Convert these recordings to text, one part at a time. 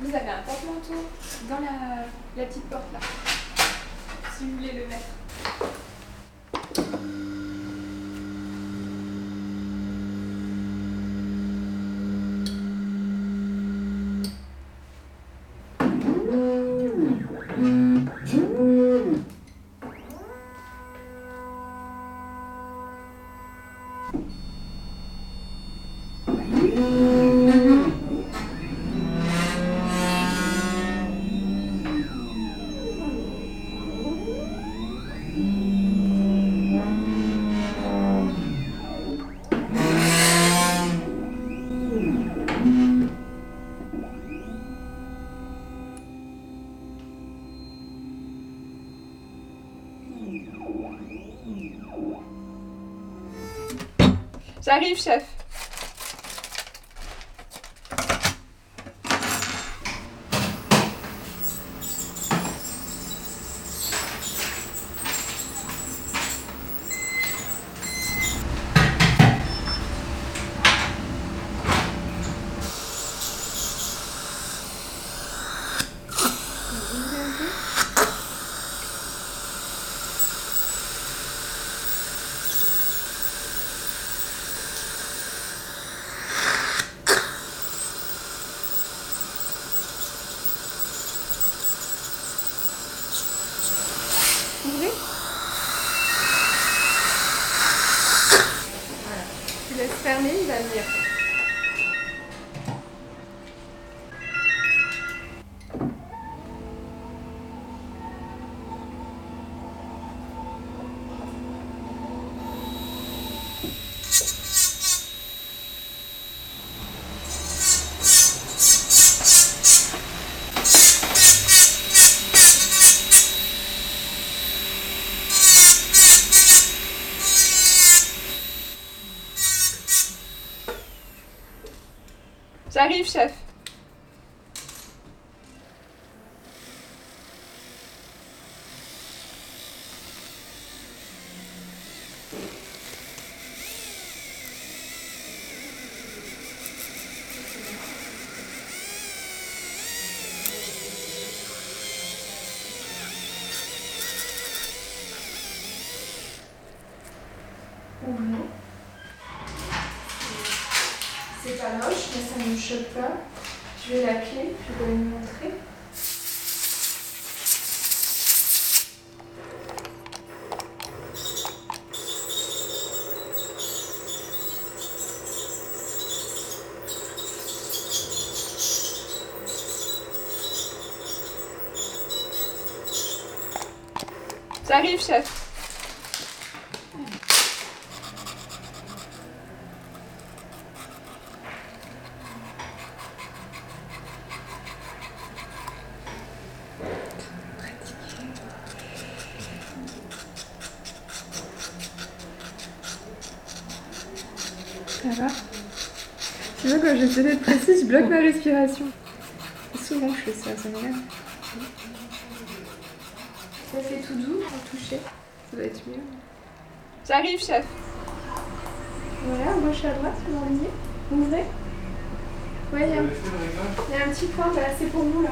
Vous avez un porte-manteau dans la, la petite porte là. Si vous voulez le mettre. J'arrive, chef. Ouvrez. Voilà. Fermer, il va venir. J'arrive, chef. Ouvrez. C'est mais ça ne me choque pas. Je vais la clé, je vais vous montrer. J'arrive, chef. Ça va Tu vois, quand j'essaie d'être précise, je bloque ma respiration. Souvent, je fais ça, ça m'énerve. Ça fait tout doux à toucher. Ça va être mieux. J'arrive, chef. Voilà, gauche à droite, vous m'enlignez. Ouvrez. Ouais, il y, a un- il y a un petit point, voilà, c'est pour vous là.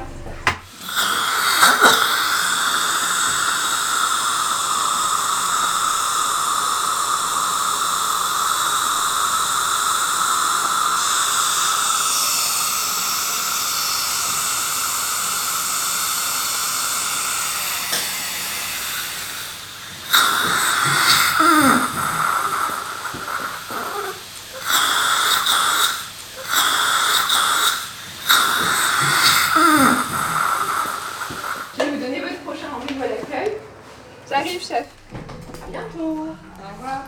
Prochain rendez-vous à l'accueil. J'arrive, chef. À bientôt. Au revoir.